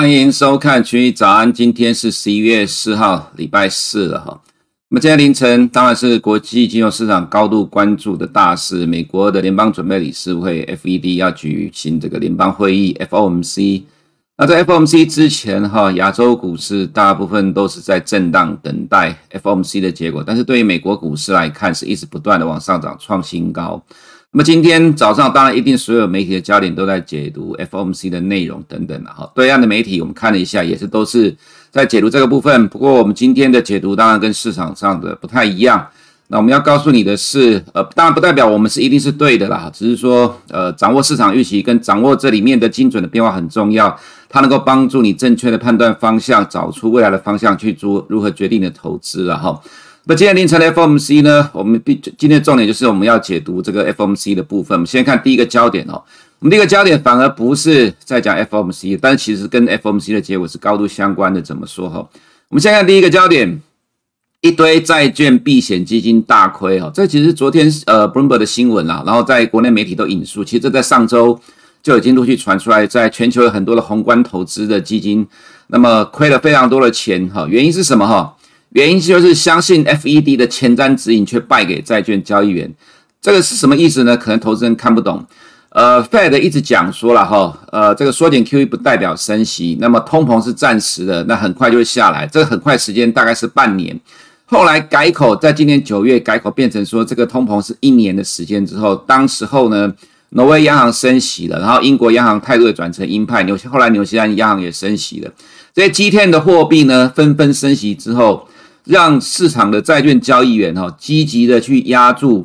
欢迎收看群益早安，今天是十一月四号，礼拜四了哈。那么今天凌晨当然是国际金融市场高度关注的大事，美国的联邦准备理事会 FED 要举行这个联邦会议 FOMC。那在 FOMC 之前哈，亚洲股市大部分都是在震荡等待 FOMC 的结果，但是对于美国股市来看，是一直不断的往上涨，创新高。那么今天早上，当然一定所有媒体的焦点都在解读 FOMC 的内容等等的哈。对岸的媒体我们看了一下，也是都是在解读这个部分。不过我们今天的解读当然跟市场上的不太一样。那我们要告诉你的是，呃，当然不代表我们是一定是对的啦，只是说，呃，掌握市场预期跟掌握这里面的精准的变化很重要，它能够帮助你正确的判断方向，找出未来的方向去做如何决定的投资了哈。那今天凌晨的 FOMC 呢？我们必今天重点就是我们要解读这个 FOMC 的部分。我们先看第一个焦点哦。我们第一个焦点反而不是在讲 FOMC，但其实跟 FOMC 的结果是高度相关的。怎么说哈？我们先看第一个焦点，一堆债券避险基金大亏哈。这其实昨天呃 Bloomberg 的新闻啦，然后在国内媒体都引述。其实这在上周就已经陆续传出来，在全球有很多的宏观投资的基金，那么亏了非常多的钱哈。原因是什么哈？原因就是相信 FED 的前瞻指引，却败给债券交易员，这个是什么意思呢？可能投资人看不懂。呃，Fed 一直讲说了哈，呃，这个缩减 QE 不代表升息，那么通膨是暂时的，那很快就会下来，这个很快时间大概是半年。后来改口，在今年九月改口变成说这个通膨是一年的时间之后，当时候呢，挪威央行升息了，然后英国央行态度也转成鹰派，纽后来纽西兰央行也升息了，这些 G10 的货币呢纷纷升息之后。让市场的债券交易员哈积极的去压住，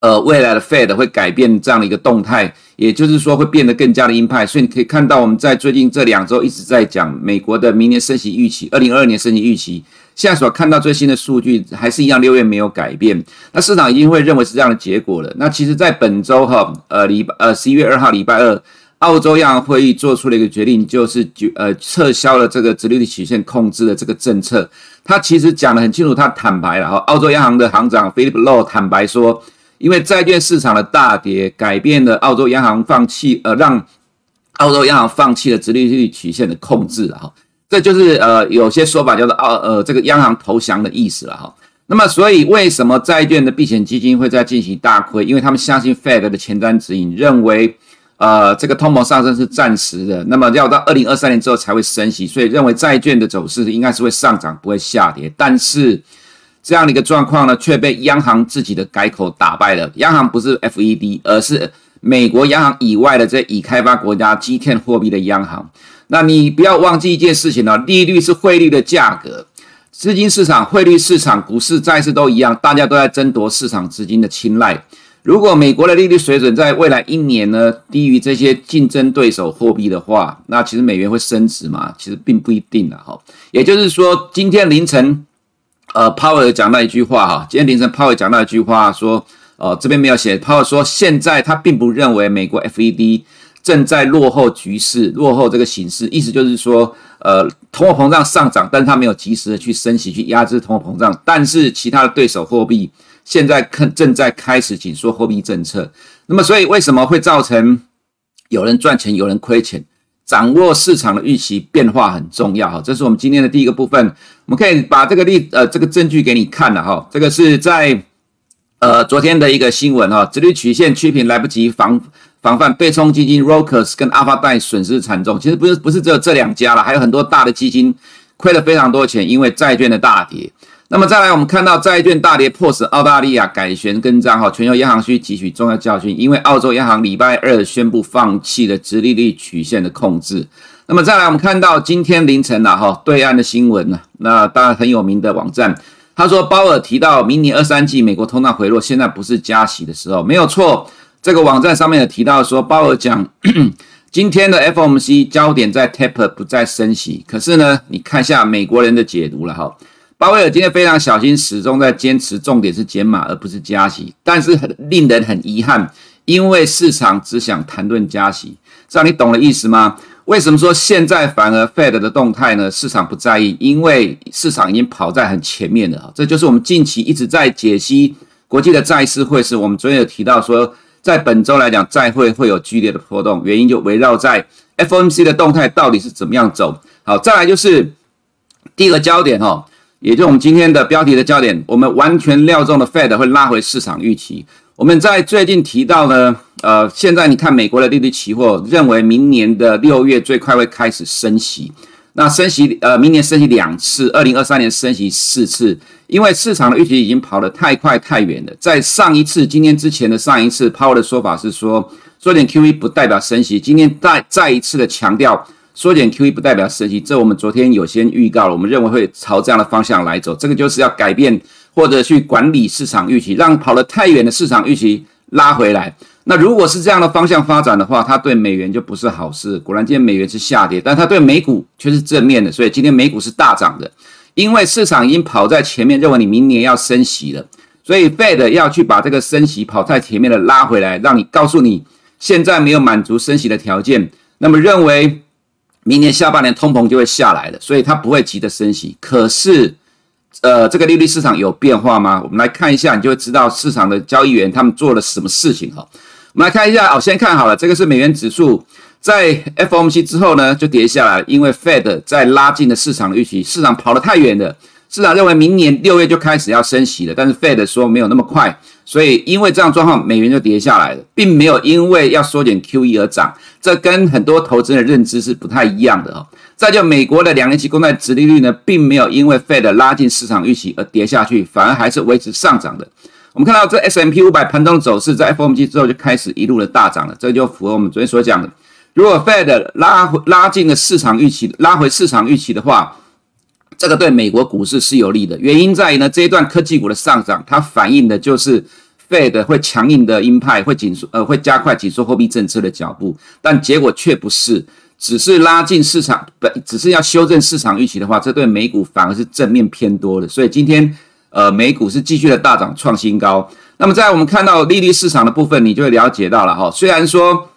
呃，未来的 Fed 会改变这样的一个动态，也就是说会变得更加的鹰派。所以你可以看到，我们在最近这两周一直在讲美国的明年升息预期，二零二二年升息预期。现在所看到最新的数据还是一样，六月没有改变。那市场已经会认为是这样的结果了。那其实，在本周哈，呃，礼拜呃十一月二号礼拜二。澳洲央行会议做出了一个决定，就是决呃撤销了这个直利率曲线控制的这个政策。他其实讲得很清楚，他坦白了哈。澳洲央行的行长 Philip Lowe 坦白说，因为债券市场的大跌，改变了澳洲央行放弃呃让澳洲央行放弃了直利率曲线的控制了哈。这就是呃有些说法叫做澳呃这个央行投降的意思了哈。那么所以为什么债券的避险基金会在进行大亏？因为他们相信 Fed 的前瞻指引，认为。呃，这个通膨上升是暂时的，那么要到二零二三年之后才会升息，所以认为债券的走势应该是会上涨，不会下跌。但是这样的一个状况呢，却被央行自己的改口打败了。央行不是 FED，而是美国央行以外的这已开发国家 G10 货币的央行。那你不要忘记一件事情呢，利率是汇率的价格，资金市场、汇率市场、股市、债市都一样，大家都在争夺市场资金的青睐。如果美国的利率水准在未来一年呢低于这些竞争对手货币的话，那其实美元会升值吗？其实并不一定的哈。也就是说，今天凌晨，呃，Power 讲那一句话哈，今天凌晨 Power 讲那一句话说，呃，这边没有写，Power 说现在他并不认为美国 FED 正在落后局势、落后这个形势，意思就是说，呃，通货膨胀上涨，但是他没有及时的去升息去压制通货膨胀，但是其他的对手货币。现在看正在开始紧缩货币政策，那么所以为什么会造成有人赚钱有人亏钱？掌握市场的预期变化很重要哈，这是我们今天的第一个部分。我们可以把这个例呃这个证据给你看了哈，这个是在呃昨天的一个新闻哈，殖利率曲线趋平来不及防防范，对冲基金 Rockers 跟 Alpha 带损失惨重。其实不是不是只有这两家了，还有很多大的基金亏了非常多钱，因为债券的大跌。那么再来，我们看到债券大跌，迫使澳大利亚改弦更张，哈，全球央行需汲取重要教训，因为澳洲央行礼拜二宣布放弃了殖利率曲线的控制。那么再来，我们看到今天凌晨呐，哈，对岸的新闻呢，那当然很有名的网站，他说鲍尔提到明年二三季美国通胀回落，现在不是加息的时候，没有错。这个网站上面有提到说，鲍尔讲今天的 FOMC 焦点在 taper，不再升息。可是呢，你看一下美国人的解读了哈。鲍威尔今天非常小心，始终在坚持重点是减码而不是加息，但是很令人很遗憾，因为市场只想谈论加息，这样你懂了意思吗？为什么说现在反而 Fed 的动态呢？市场不在意，因为市场已经跑在很前面了。这就是我们近期一直在解析国际的债市汇市。我们昨天有提到说，在本周来讲，债会会有剧烈的波动，原因就围绕在 FOMC 的动态到底是怎么样走。好，再来就是第一个焦点哈，也就是我们今天的标题的焦点，我们完全料中的 Fed 会拉回市场预期。我们在最近提到呢，呃，现在你看美国的利率期货认为明年的六月最快会开始升息。那升息，呃，明年升息两次，二零二三年升息四次，因为市场的预期已经跑得太快太远了。在上一次，今天之前的上一次，Powell 的说法是说，做点 QE 不代表升息。今天再再一次的强调，缩减 QE 不代表升息。这我们昨天有先预告了，我们认为会朝这样的方向来走。这个就是要改变或者去管理市场预期，让跑得太远的市场预期拉回来。那如果是这样的方向发展的话，它对美元就不是好事。果然，今天美元是下跌，但它对美股却是正面的，所以今天美股是大涨的。因为市场已经跑在前面，认为你明年要升息了，所以 Fed 要去把这个升息跑在前面的拉回来，让你告诉你现在没有满足升息的条件，那么认为明年下半年通膨就会下来了，所以它不会急着升息。可是，呃，这个利率市场有变化吗？我们来看一下，你就会知道市场的交易员他们做了什么事情哈。我们来看一下哦，先看好了，这个是美元指数在 FOMC 之后呢就跌下来，因为 Fed 在拉近了市场预期，市场跑得太远了，市场认为明年六月就开始要升息了，但是 Fed 说没有那么快，所以因为这样状况，美元就跌下来了，并没有因为要缩减 QE 而涨，这跟很多投资人的认知是不太一样的哦。再就美国的两年期公债殖利率呢，并没有因为 Fed 拉近市场预期而跌下去，反而还是维持上涨的。我们看到这 S&P 500盘中走势，在 FOMC 之后就开始一路的大涨了，这就符合我们昨天所讲的。如果 Fed 拉回拉近了市场预期，拉回市场预期的话，这个对美国股市是有利的。原因在于呢，这一段科技股的上涨，它反映的就是 Fed 会强硬的鹰派，会紧缩呃会加快紧缩货币政策的脚步，但结果却不是，只是拉近市场，不只是要修正市场预期的话，这对美股反而是正面偏多的。所以今天。呃，美股是继续的大涨创新高。那么在我们看到利率市场的部分，你就会了解到了哈。虽然说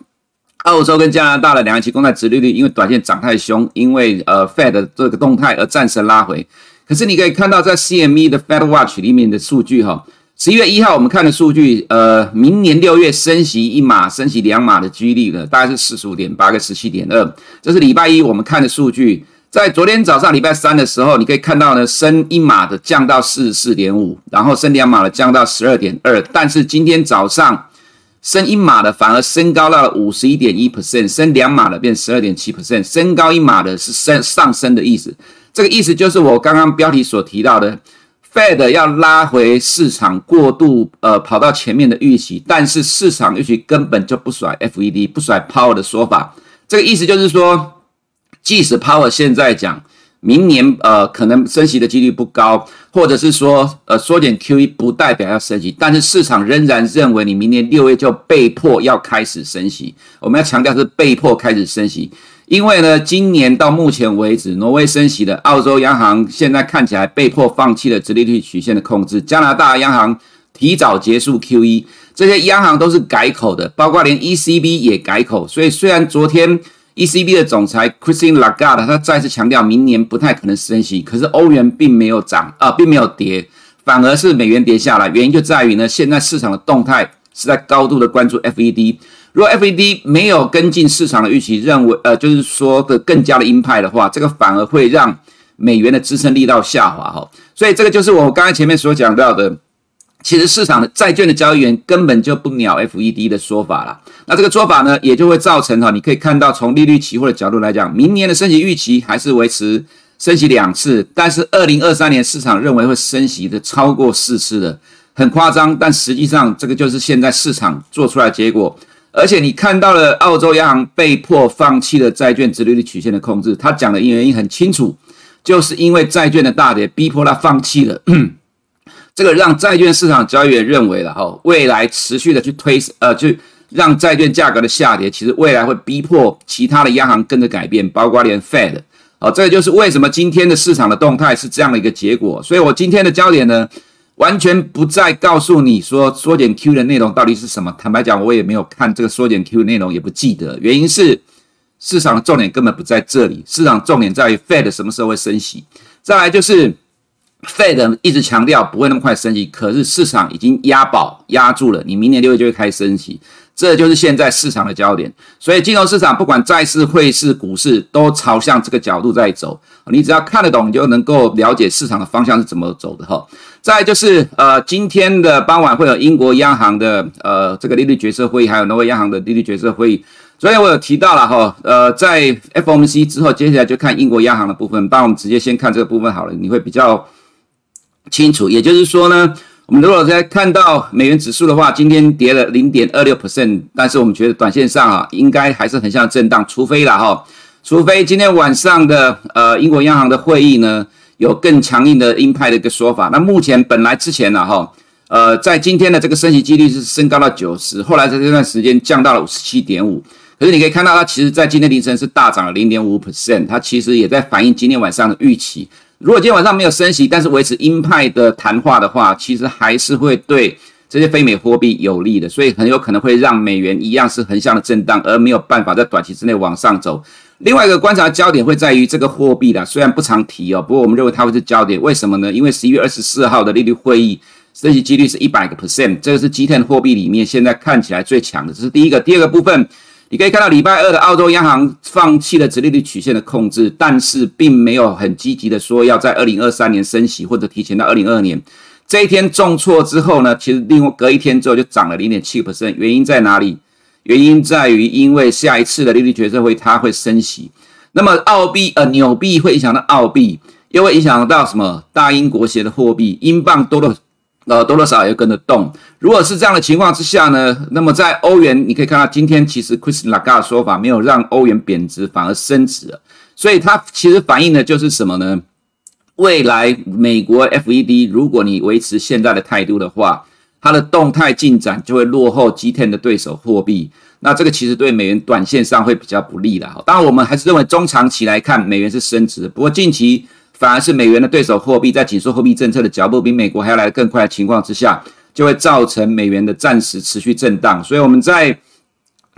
澳洲跟加拿大的两年期公债殖利率因为短线涨太凶，因为呃 Fed 这个动态而暂时拉回，可是你可以看到在 CME 的 Fed Watch 里面的数据哈，十一月一号我们看的数据，呃，明年六月升息一码、升息两码的几率呢，大概是四十五点八跟十七点二，这是礼拜一我们看的数据。在昨天早上礼拜三的时候，你可以看到呢，升一码的降到四十四点五，然后升两码的降到十二点二。但是今天早上升一码的反而升高到了五十一点一 percent，升两码的变十二点七 percent，升高一码的是升上升的意思。这个意思就是我刚刚标题所提到的，Fed 要拉回市场过度呃跑到前面的预期，但是市场预期根本就不甩 FED 不甩 Power 的说法。这个意思就是说。即使 Power 现在讲明年呃可能升息的几率不高，或者是说呃缩减 QE 不代表要升息，但是市场仍然认为你明年六月就被迫要开始升息。我们要强调是被迫开始升息，因为呢今年到目前为止，挪威升息的，澳洲央行现在看起来被迫放弃了直利率曲线的控制，加拿大央行提早结束 QE，这些央行都是改口的，包括连 ECB 也改口，所以虽然昨天。ECB 的总裁 Christine Lagarde 他再次强调，明年不太可能升息。可是欧元并没有涨啊，并没有跌，反而是美元跌下来。原因就在于呢，现在市场的动态是在高度的关注 FED。如果 FED 没有跟进市场的预期，认为呃，就是说的更加的鹰派的话，这个反而会让美元的支撑力道下滑哈。所以这个就是我刚才前面所讲到的。其实市场的债券的交易员根本就不鸟 FED 的说法了。那这个做法呢，也就会造成哈，你可以看到从利率期货的角度来讲，明年的升息预期还是维持升息两次，但是二零二三年市场认为会升息的超过四次的，很夸张。但实际上这个就是现在市场做出来的结果。而且你看到了澳洲央行被迫放弃了债券殖利率曲线的控制，他讲的原因很清楚，就是因为债券的大跌逼迫他放弃了。这个让债券市场交易员认为了哈，未来持续的去推呃，去让债券价格的下跌，其实未来会逼迫其他的央行跟着改变，包括连 Fed。好，这个就是为什么今天的市场的动态是这样的一个结果。所以我今天的焦点呢，完全不再告诉你说缩减 Q 的内容到底是什么。坦白讲，我也没有看这个缩减 Q 的内容，也不记得。原因是市场的重点根本不在这里，市场重点在于 Fed 什么时候会升息。再来就是。Fed 一直强调不会那么快升息，可是市场已经押宝押住了，你明年六月就会开始升息。这就是现在市场的焦点。所以金融市场不管债市、汇市、股市，都朝向这个角度在走。你只要看得懂，你就能够了解市场的方向是怎么走的哈。再就是呃，今天的傍晚会有英国央行的呃这个利率决策会议，还有挪威央行的利率决策会议。昨天我有提到了哈，呃，在 FOMC 之后，接下来就看英国央行的部分。当我们直接先看这个部分好了，你会比较清楚。也就是说呢，我们如果在看到美元指数的话，今天跌了零点二六 percent，但是我们觉得短线上啊，应该还是很像震荡，除非了哈，除非今天晚上的呃英国央行的会议呢有更强硬的鹰派的一个说法。那目前本来之前呢哈，呃，在今天的这个升息几率是升高到九十，后来在这段时间降到了五十七点五。可是你可以看到，它其实在今天凌晨是大涨了零点五 percent，它其实也在反映今天晚上的预期。如果今天晚上没有升息，但是维持鹰派的谈话的话，其实还是会对这些非美货币有利的，所以很有可能会让美元一样是横向的震荡，而没有办法在短期之内往上走。另外一个观察焦点会在于这个货币啦，虽然不常提哦，不过我们认为它会是焦点。为什么呢？因为十一月二十四号的利率会议升息几率是一百个 percent，这个是 G10 货币里面现在看起来最强的。这是第一个，第二个部分。你可以看到礼拜二的澳洲央行放弃了直利率曲线的控制，但是并没有很积极的说要在二零二三年升息或者提前到二零二二年。这一天重挫之后呢，其实另外隔一天之后就涨了零点七个 percent。原因在哪里？原因在于因为下一次的利率决策会它会升息，那么澳币呃纽币会影响到澳币，又会影响到什么大英国协的货币，英镑多了。呃，多多少少也跟着动。如果是这样的情况之下呢，那么在欧元，你可以看到今天其实 Chris l a g a 的说法没有让欧元贬值，反而升值了。所以它其实反映的就是什么呢？未来美国 FED 如果你维持现在的态度的话，它的动态进展就会落后 G10 的对手货币。那这个其实对美元短线上会比较不利的。当然，我们还是认为中长期来看美元是升值。不过近期。反而是美元的对手货币在紧缩货币政策的脚步比美国还要来得更快的情况之下，就会造成美元的暂时持续震荡。所以我们在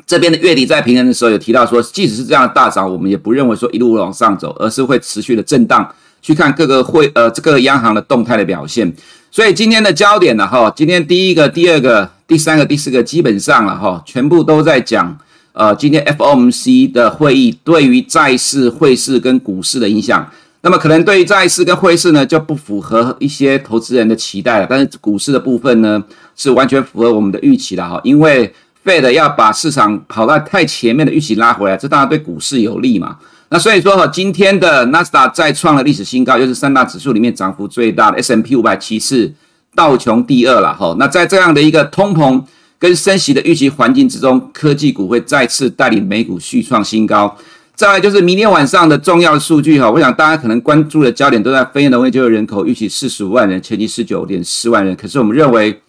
这边的月底在平衡的时候有提到说，即使是这样的大涨，我们也不认为说一路往上走，而是会持续的震荡，去看各个会呃这个央行的动态的表现。所以今天的焦点呢，哈，今天第一个、第二个、第三个、第四个基本上了哈，全部都在讲呃今天 FOMC 的会议对于债市、汇市跟股市的影响。那么可能对于债市跟汇市呢，就不符合一些投资人的期待了。但是股市的部分呢，是完全符合我们的预期的哈。因为 Fed 要把市场跑到太前面的预期拉回来，这当然对股市有利嘛。那所以说哈，今天的纳斯达再创了历史新高，就是三大指数里面涨幅最大的 S&P 500其次，道琼第二了哈。那在这样的一个通膨跟升息的预期环境之中，科技股会再次带领美股续创新高。再来就是明天晚上的重要数据哈，我想大家可能关注的焦点都在非农业就业人口预期四十五万人，前期十九点四万人。可是我们认为，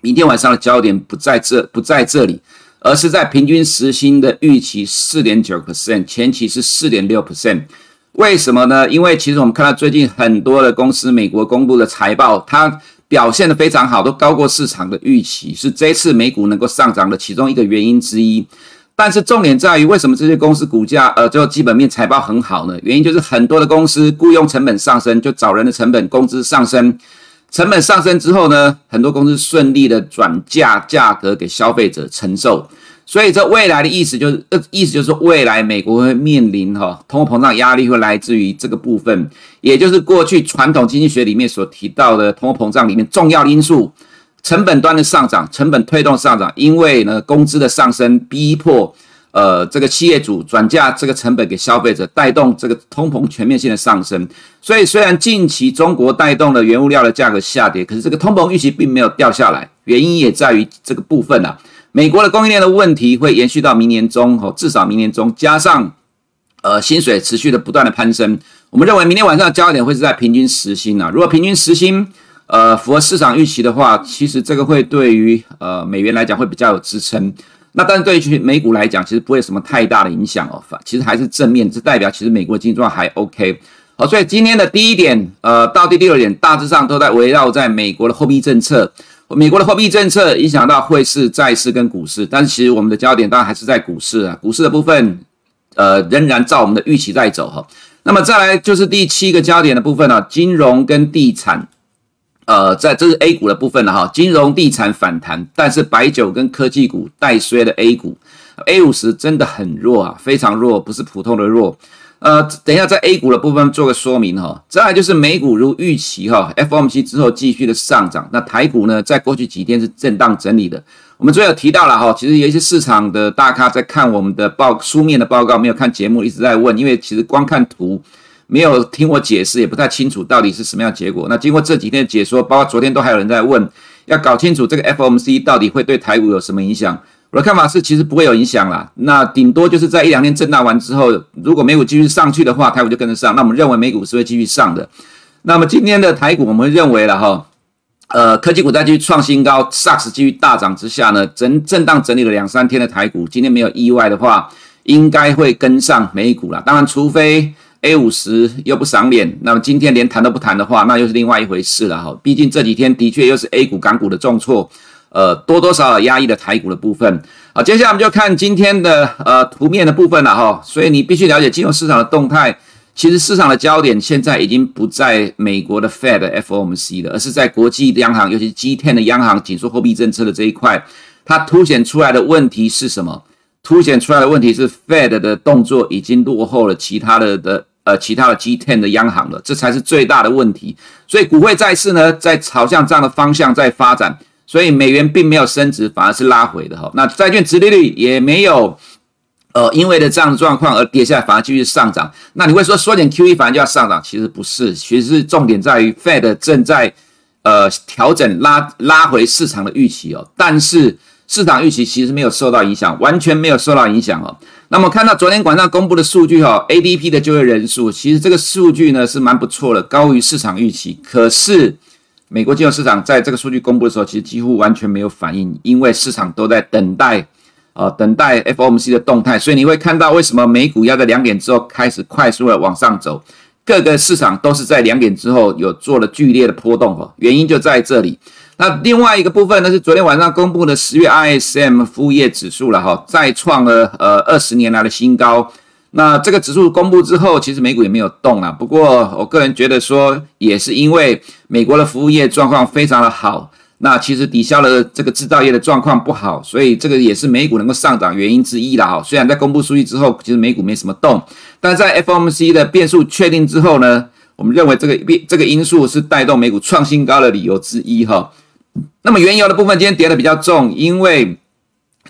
明天晚上的焦点不在这，不在这里，而是在平均时薪的预期四点九 percent，前期是四点六 percent。为什么呢？因为其实我们看到最近很多的公司，美国公布的财报，它表现得非常好，都高过市场的预期，是这次美股能够上涨的其中一个原因之一。但是重点在于，为什么这些公司股价呃，最后基本面财报很好呢？原因就是很多的公司雇佣成本上升，就找人的成本、工资上升，成本上升之后呢，很多公司顺利的转嫁价格给消费者承受。所以这未来的意思就是，呃，意思就是，未来美国会面临哈通货膨胀压力会来自于这个部分，也就是过去传统经济学里面所提到的通货膨胀里面重要因素。成本端的上涨，成本推动上涨，因为呢，工资的上升逼迫呃这个企业主转嫁这个成本给消费者，带动这个通膨全面性的上升。所以虽然近期中国带动了原物料的价格下跌，可是这个通膨预期并没有掉下来，原因也在于这个部分啊，美国的供应链的问题会延续到明年中哦，至少明年中，加上呃薪水持续的不断的攀升，我们认为明天晚上的焦点会是在平均时薪啊，如果平均时薪。呃，符合市场预期的话，其实这个会对于呃美元来讲会比较有支撑。那但是对于美股来讲，其实不会什么太大的影响哦。反其实还是正面，这代表其实美国的经济状况还 OK。好，所以今天的第一点，呃，到第六点，大致上都在围绕在美国的货币政策。美国的货币政策影响到汇市、债市跟股市，但其实我们的焦点当然还是在股市啊。股市的部分，呃，仍然照我们的预期在走哈。那么再来就是第七个焦点的部分呢，金融跟地产。呃，在这是 A 股的部分了哈，金融地产反弹，但是白酒跟科技股带衰的 A 股，A 五十真的很弱啊，非常弱，不是普通的弱。呃，等一下在 A 股的部分做个说明哈。再来就是美股如预期哈，FOMC 之后继续的上涨，那台股呢，在过去几天是震荡整理的。我们昨天有提到了哈，其实有一些市场的大咖在看我们的报书面的报告，没有看节目，一直在问，因为其实光看图。没有听我解释，也不太清楚到底是什么样的结果。那经过这几天的解说，包括昨天都还有人在问，要搞清楚这个 FOMC 到底会对台股有什么影响。我的看法是，其实不会有影响啦。那顶多就是在一两天震荡完之后，如果美股继续上去的话，台股就跟着上。那我们认为美股是会继续上的。那么今天的台股，我们认为了哈，呃，科技股在继续创新高，SARS 继续大涨之下呢，整震荡整理了两三天的台股，今天没有意外的话，应该会跟上美股啦。当然，除非 A 五十又不赏脸，那么今天连谈都不谈的话，那又是另外一回事了哈。毕竟这几天的确又是 A 股、港股的重挫，呃，多多少少压抑了台股的部分。好，接下来我们就看今天的呃图面的部分了哈。所以你必须了解金融市场的动态。其实市场的焦点现在已经不在美国的 Fed FOMC 了，而是在国际央行，尤其是 G10 的央行紧缩货币政策的这一块。它凸显出来的问题是什么？凸显出来的问题是 Fed 的动作已经落后了其他的的。呃，其他的 G10 的央行了，这才是最大的问题。所以股汇债市呢，在朝向这样的方向在发展，所以美元并没有升值，反而是拉回的哈。那债券殖利率也没有，呃，因为的这样的状况而跌下来，反而继续上涨。那你会说缩减 QE 反而就要上涨？其实不是，其实是重点在于 Fed 正在呃调整拉拉回市场的预期哦，但是。市场预期其实没有受到影响，完全没有受到影响哦。那么看到昨天晚上公布的数据哈，ADP 的就业人数，其实这个数据呢是蛮不错的，高于市场预期。可是美国金融市场在这个数据公布的时候，其实几乎完全没有反应，因为市场都在等待，呃，等待 FOMC 的动态。所以你会看到为什么美股要在两点之后开始快速的往上走，各个市场都是在两点之后有做了剧烈的波动哦，原因就在这里。那另外一个部分呢，是昨天晚上公布的十月 ISM 服务业指数了哈，再创了呃二十年来的新高。那这个指数公布之后，其实美股也没有动啊。不过我个人觉得说，也是因为美国的服务业状况非常的好，那其实抵消了这个制造业的状况不好，所以这个也是美股能够上涨原因之一了哈。虽然在公布数据之后，其实美股没什么动，但在 FOMC 的变数确定之后呢，我们认为这个变这个因素是带动美股创新高的理由之一哈。那么原油的部分今天跌得比较重，因为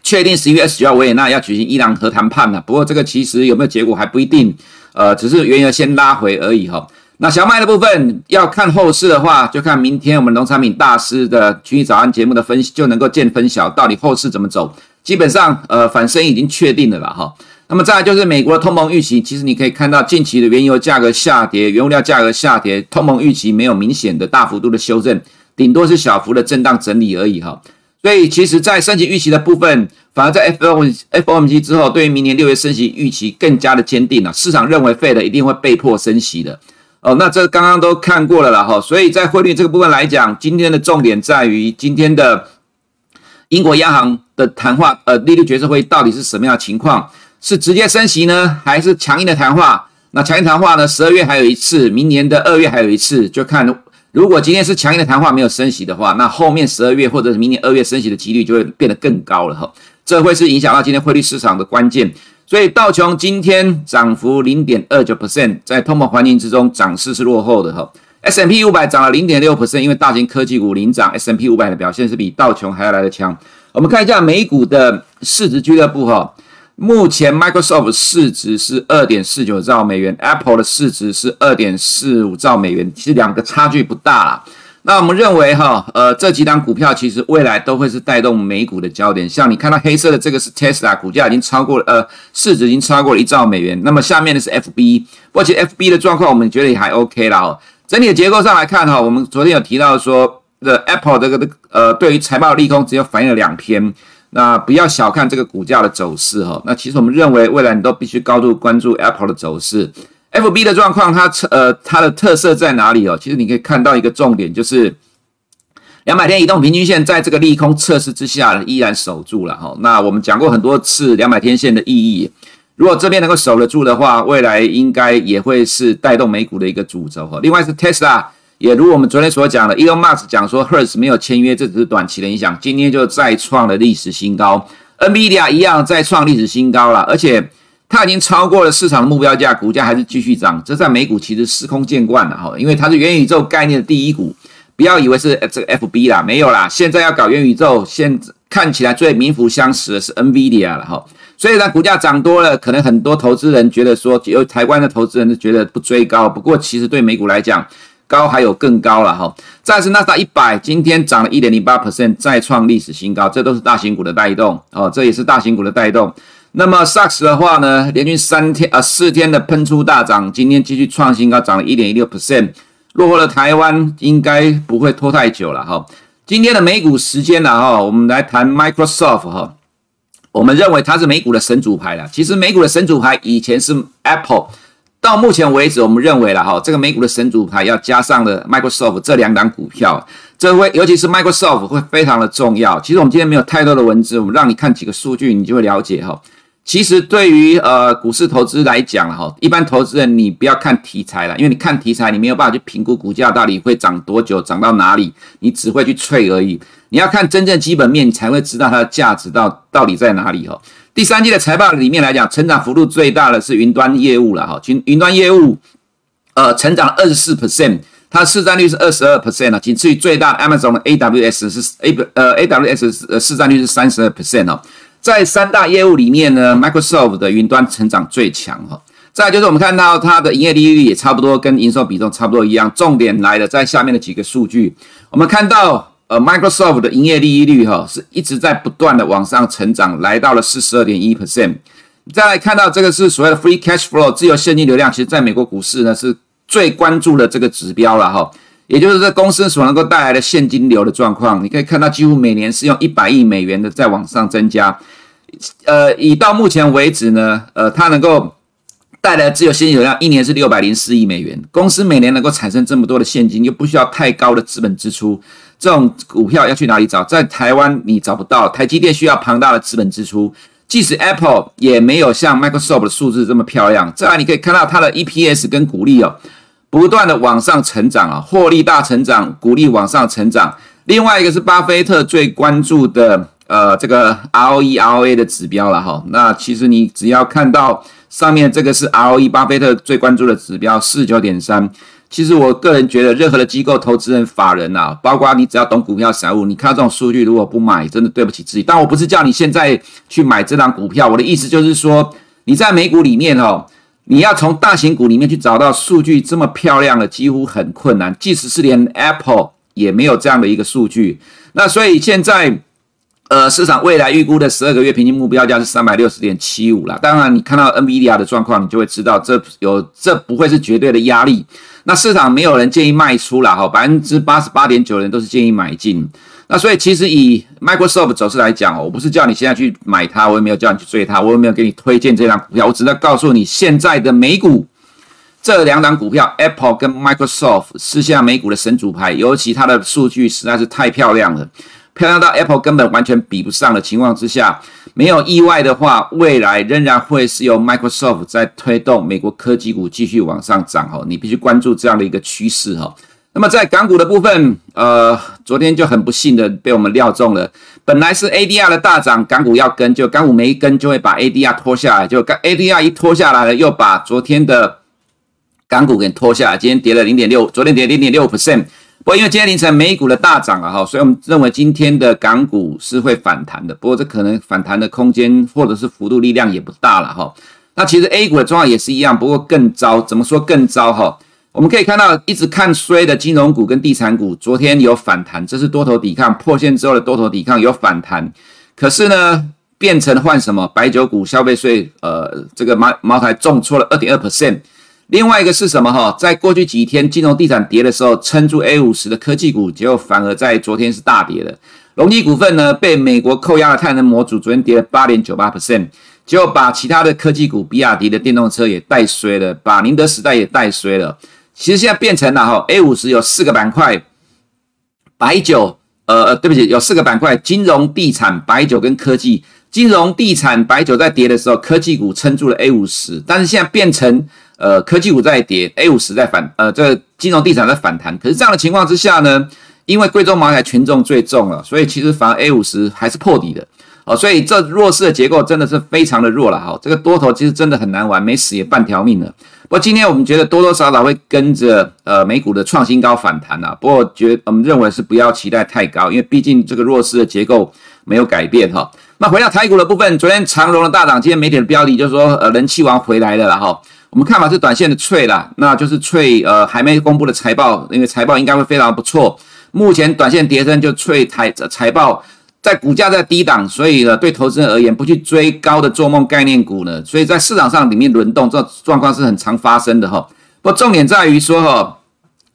确定十一月十九号维也纳要举行伊朗核谈判了。不过这个其实有没有结果还不一定，呃，只是原油先拉回而已哈。那小麦的部分要看后市的话，就看明天我们农产品大师的群益早安节目的分析，就能够见分晓，到底后市怎么走。基本上，呃，反升已经确定了哈。那么再来就是美国的通膨预期，其实你可以看到近期的原油价格下跌，原物料价格下跌，通膨预期没有明显的大幅度的修正。顶多是小幅的震荡整理而已哈，所以其实，在升息预期的部分，反而在 FOMC 之后，对于明年六月升息预期更加的坚定了。市场认为 Fed 一定会被迫升息的哦。那这刚刚都看过了了哈，所以在汇率这个部分来讲，今天的重点在于今天的英国央行的谈话，呃，利率决策会到底是什么样的情况？是直接升息呢，还是强硬的谈话？那强硬谈话呢？十二月还有一次，明年的二月还有一次，就看。如果今天是强硬的谈话，没有升息的话，那后面十二月或者是明年二月升息的几率就会变得更高了哈。这会是影响到今天汇率市场的关键。所以道琼今天涨幅零点二九 percent，在通膨环境之中涨势是落后的哈。S&P 五百涨了零点六 percent，因为大型科技股领涨，S&P 五百的表现是比道琼还要来得强。我们看一下美股的市值俱乐部哈。目前 Microsoft 市值是二点四九兆美元，Apple 的市值是二点四五兆美元，其实两个差距不大啦。那我们认为哈，呃，这几档股票其实未来都会是带动美股的焦点。像你看到黑色的这个是 Tesla，股价已经超过了，呃，市值已经超过了一兆美元。那么下面的是 FB，不过其实 FB 的状况我们觉得也还 OK 啦。哦，整体的结构上来看哈，我们昨天有提到说的 Apple 这个呃，对于财报利空只有反映了两天。那不要小看这个股价的走势哈，那其实我们认为未来你都必须高度关注 Apple 的走势，FB 的状况它呃它的特色在哪里哦？其实你可以看到一个重点就是两百天移动平均线在这个利空测试之下依然守住了哈。那我们讲过很多次两百天线的意义，如果这边能够守得住的话，未来应该也会是带动美股的一个主轴哈。另外是 Tesla。也如我们昨天所讲的，Elon Musk 讲说 Hertz 没有签约，这只是短期的影响。今天就再创了历史新高，NVIDIA 一样再创历史新高了，而且它已经超过了市场的目标价，股价还是继续涨。这在美股其实司空见惯了哈，因为它是元宇宙概念的第一股。不要以为是这个 FB 啦，没有啦，现在要搞元宇宙，现看起来最名副相实的是 NVIDIA 了哈。所以呢，股价涨多了，可能很多投资人觉得说，有台湾的投资人就觉得不追高。不过其实对美股来讲，高还有更高了哈。再是纳斯达一百，今天涨了一点零八 percent，再创历史新高，这都是大型股的带动哦，这也是大型股的带动。那么 SAX 的话呢，连续三天啊四天的喷出大涨，今天继续创新高，涨了一点一六 percent，落后了台湾，应该不会拖太久了哈。今天的美股时间了哈，我们来谈 Microsoft 哈。我们认为它是美股的神主牌了。其实美股的神主牌以前是 Apple，到目前为止，我们认为了哈，这个美股的神主牌要加上了 Microsoft 这两档股票，这会尤其是 Microsoft 会非常的重要。其实我们今天没有太多的文字，我们让你看几个数据，你就会了解哈。其实对于呃股市投资来讲哈，一般投资人你不要看题材了，因为你看题材你没有办法去评估股价到底会涨多久，涨到哪里，你只会去吹而已。你要看真正基本面，你才会知道它的价值到到底在哪里哈。第三季的财报里面来讲，成长幅度最大的是云端业务了哈，云云端业务呃成长二十四 percent，它市占率是二十二 percent，仅次于最大 Amazon 的 AWS 是 A 呃 AWS 呃市占率是三十二 percent 哦。在三大业务里面呢，Microsoft 的云端成长最强哈。再就是我们看到它的营业利率也差不多跟营收比重差不多一样。重点来了，在下面的几个数据，我们看到呃 Microsoft 的营业利益率哈是一直在不断的往上成长，来到了四十二点一 percent。再来看到这个是所谓的 Free Cash Flow 自由现金流量，其实在美国股市呢是最关注的这个指标了哈。也就是这公司所能够带来的现金流的状况，你可以看到几乎每年是用一百亿美元的在往上增加。呃，以到目前为止呢，呃，它能够带来自由现金流量一年是六百零四亿美元。公司每年能够产生这么多的现金，又不需要太高的资本支出，这种股票要去哪里找？在台湾你找不到。台积电需要庞大的资本支出，即使 Apple 也没有像 Microsoft 的数字这么漂亮。再来，你可以看到它的 EPS 跟股利哦。不断的往上成长啊，获利大成长，股利往上成长。另外一个是巴菲特最关注的，呃，这个 ROE、ROA 的指标了哈。那其实你只要看到上面这个是 ROE，巴菲特最关注的指标四九点三。其实我个人觉得，任何的机构投资人、法人啊，包括你只要懂股票散户，你看到这种数据如果不买，真的对不起自己。但我不是叫你现在去买这档股票，我的意思就是说，你在美股里面哦。你要从大型股里面去找到数据这么漂亮的，几乎很困难。即使是连 Apple 也没有这样的一个数据。那所以现在，呃，市场未来预估的十二个月平均目标价是三百六十点七五了。当然，你看到 NVIDIA 的状况，你就会知道这有这不会是绝对的压力。那市场没有人建议卖出了哈，百分之八十八点九的人都是建议买进。那所以其实以 Microsoft 走势来讲哦，我不是叫你现在去买它，我也没有叫你去追它，我也没有给你推荐这张股票，我只是告诉你现在的美股这两档股票 Apple 跟 Microsoft 是现在美股的神主牌，尤其它的数据实在是太漂亮了，漂亮到 Apple 根本完全比不上的情况之下，没有意外的话，未来仍然会是由 Microsoft 在推动美国科技股继续往上涨哦，你必须关注这样的一个趋势哈。那么在港股的部分，呃，昨天就很不幸的被我们料中了。本来是 ADR 的大涨，港股要跟，就港股没跟，就会把 ADR 拖下来。就 ADR 一拖下来了，又把昨天的港股给拖下来。今天跌了零点六，昨天跌零点六 percent。不过因为今天凌晨美股的大涨了哈，所以我们认为今天的港股是会反弹的。不过这可能反弹的空间或者是幅度力量也不大了哈。那其实 A 股的状况也是一样，不过更糟。怎么说更糟哈？我们可以看到，一直看衰的金融股跟地产股，昨天有反弹，这是多头抵抗破线之后的多头抵抗有反弹。可是呢，变成换什么？白酒股消费税，呃，这个茅茅台重挫了二点二 percent。另外一个是什么？哈，在过去几天金融地产跌的时候，撑住 A 五十的科技股，结果反而在昨天是大跌的。隆基股份呢，被美国扣押的太阳能模组，昨天跌了八点九八 percent，结果把其他的科技股，比亚迪的电动车也带衰了，把宁德时代也带衰了。其实现在变成了哈，A 五十有四个板块，白酒，呃，对不起，有四个板块，金融、地产、白酒跟科技。金融、地产、白酒在跌的时候，科技股撑住了 A 五十，但是现在变成呃科技股在跌，A 五十在反，呃这金融地产在反弹。可是这样的情况之下呢，因为贵州茅台权重最重了，所以其实反而 A 五十还是破底的。哦，所以这弱势的结构真的是非常的弱了哈。这个多头其实真的很难玩，没死也半条命了。不过今天我们觉得多多少少会跟着呃美股的创新高反弹啊。不过觉我们认为是不要期待太高，因为毕竟这个弱势的结构没有改变哈。那回到台股的部分，昨天长荣的大涨，今天媒体的标题就是说呃人气王回来了哈。我们看法是短线的脆啦，那就是脆呃还没公布的财报，因为财报应该会非常不错。目前短线跌升就脆台财报。在股价在低档，所以呢，对投资人而言，不去追高的做梦概念股呢，所以在市场上里面轮动，这状况是很常发生的哈。不重点在于说哈，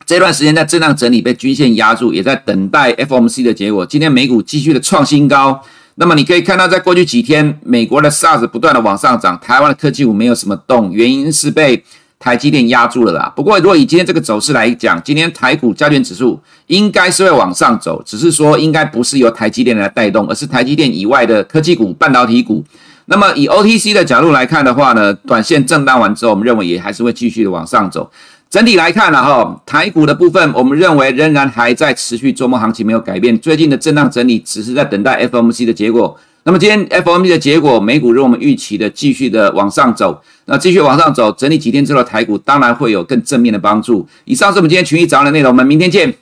这段时间在震荡整理，被均线压住，也在等待 FOMC 的结果。今天美股继续的创新高，那么你可以看到，在过去几天，美国的 SARS 不断的往上涨，台湾的科技股没有什么动，原因是被。台积电压住了啦。不过，如果以今天这个走势来讲，今天台股加权指数应该是会往上走，只是说应该不是由台积电来带动，而是台积电以外的科技股、半导体股。那么以 OTC 的角度来看的话呢，短线震荡完之后，我们认为也还是会继续的往上走。整体来看了，哈，台股的部分，我们认为仍然还在持续周末行情没有改变，最近的震荡整理只是在等待 FOMC 的结果。那么今天 FOMC 的结果，美股如我们预期的继续的往上走，那继续往上走，整理几天之后，台股当然会有更正面的帮助。以上是我们今天群益早安的内容，我们明天见。